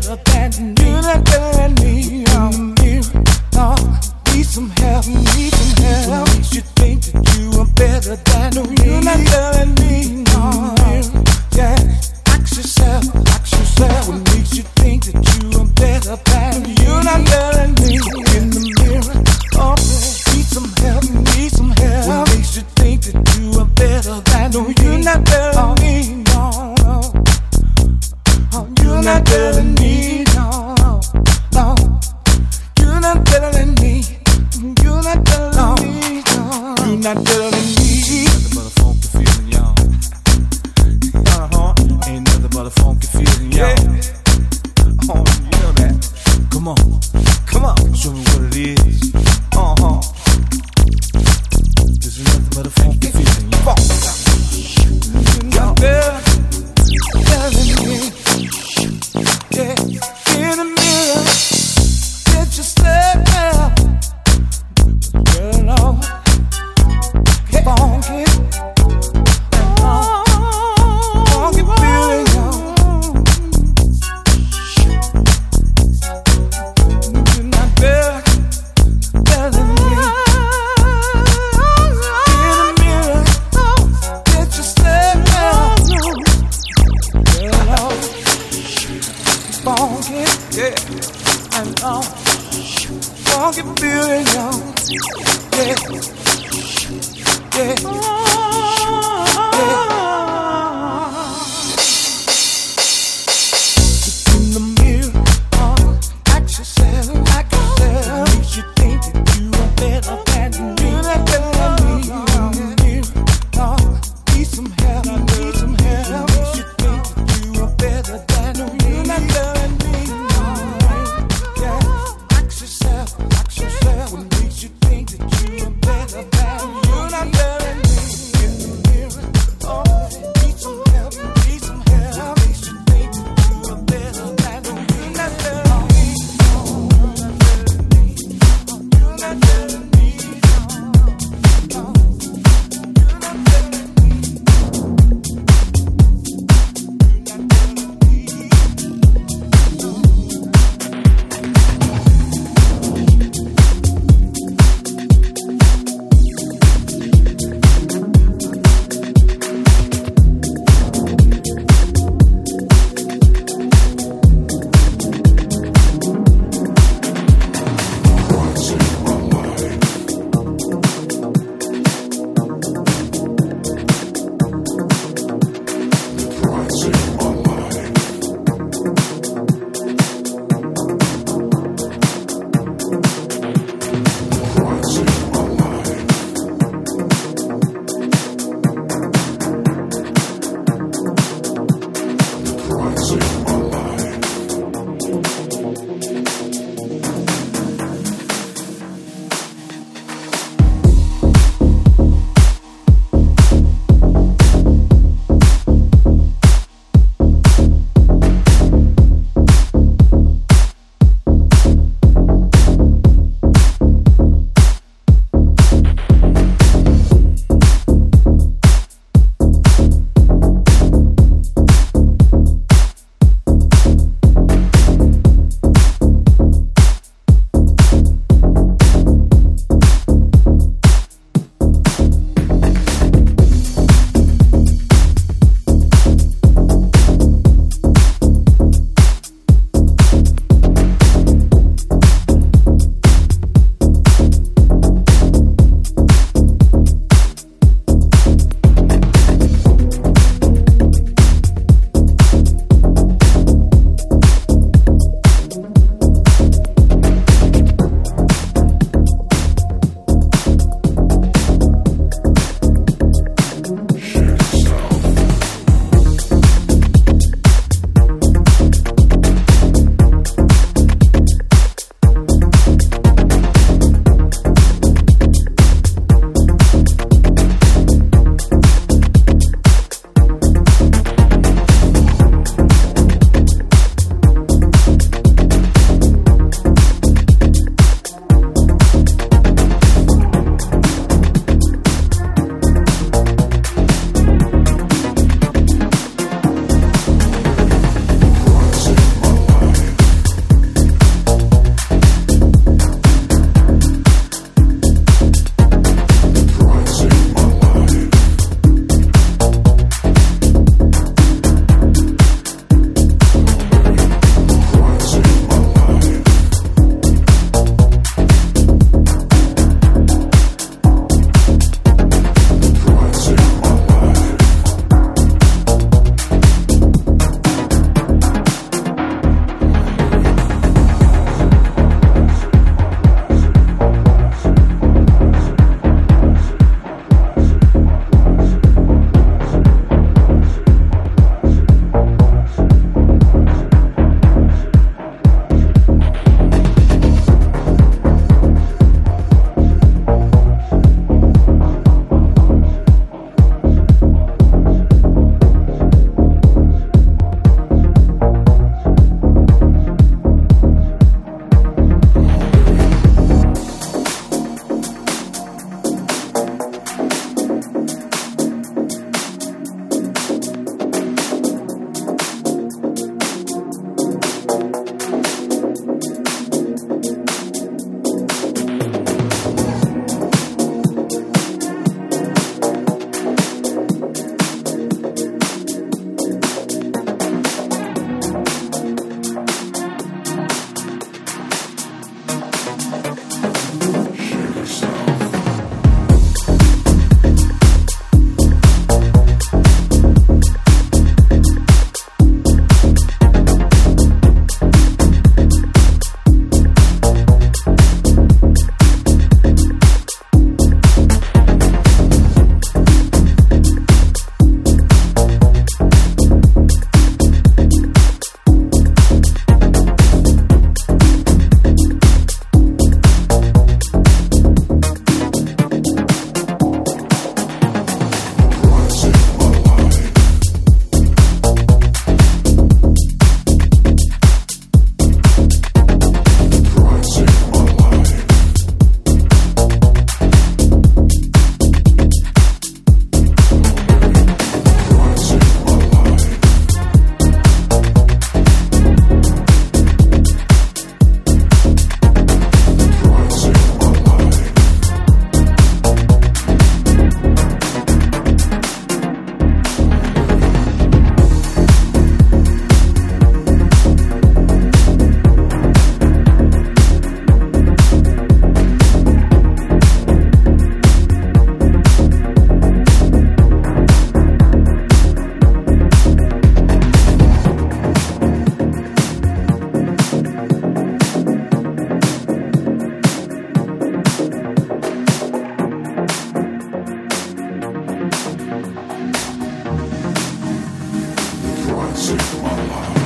never abandon me. You never y'all. Funky feeling. Yeah. Yeah. sick save my life.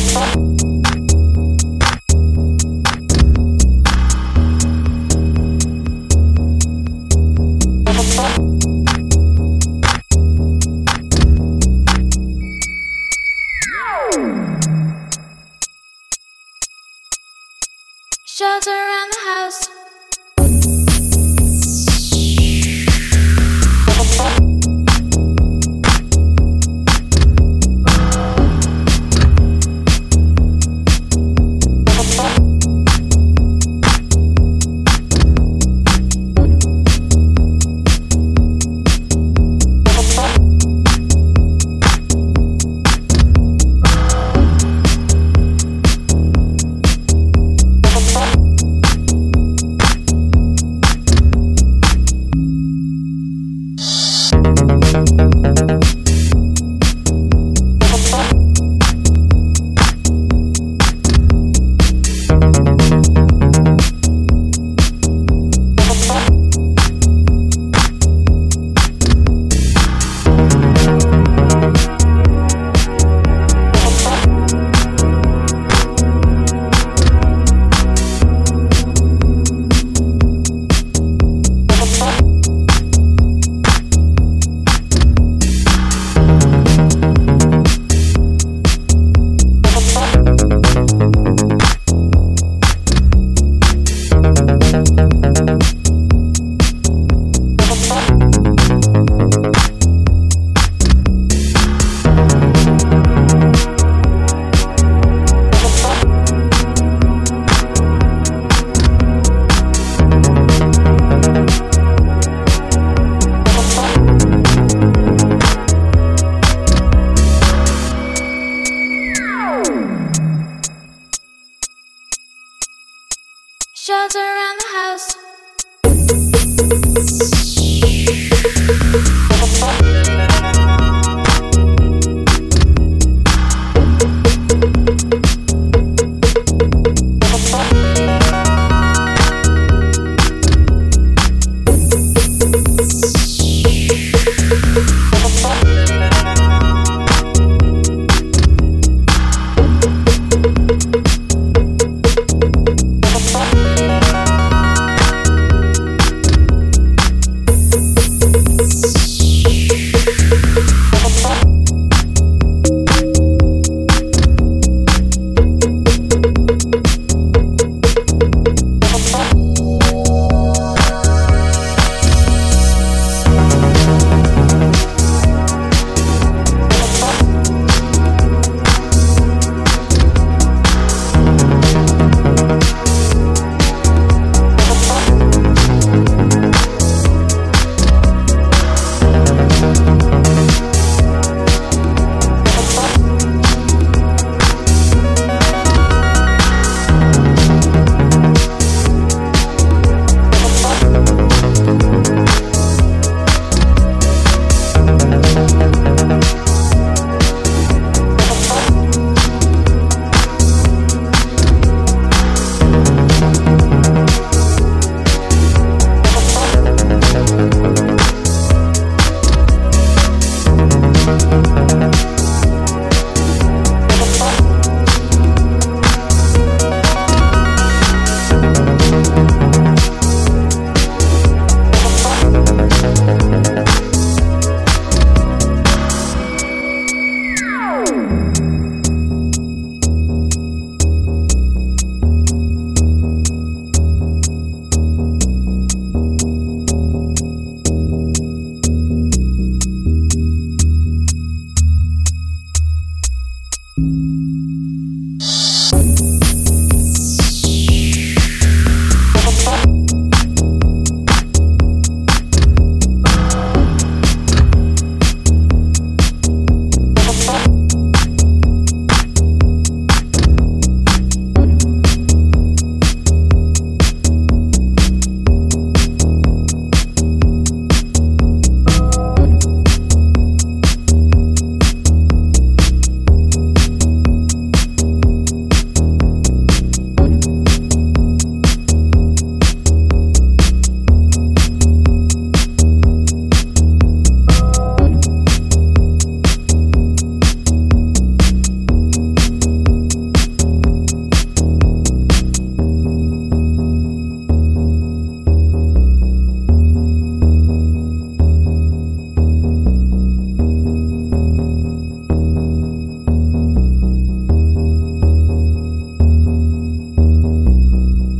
Thank you.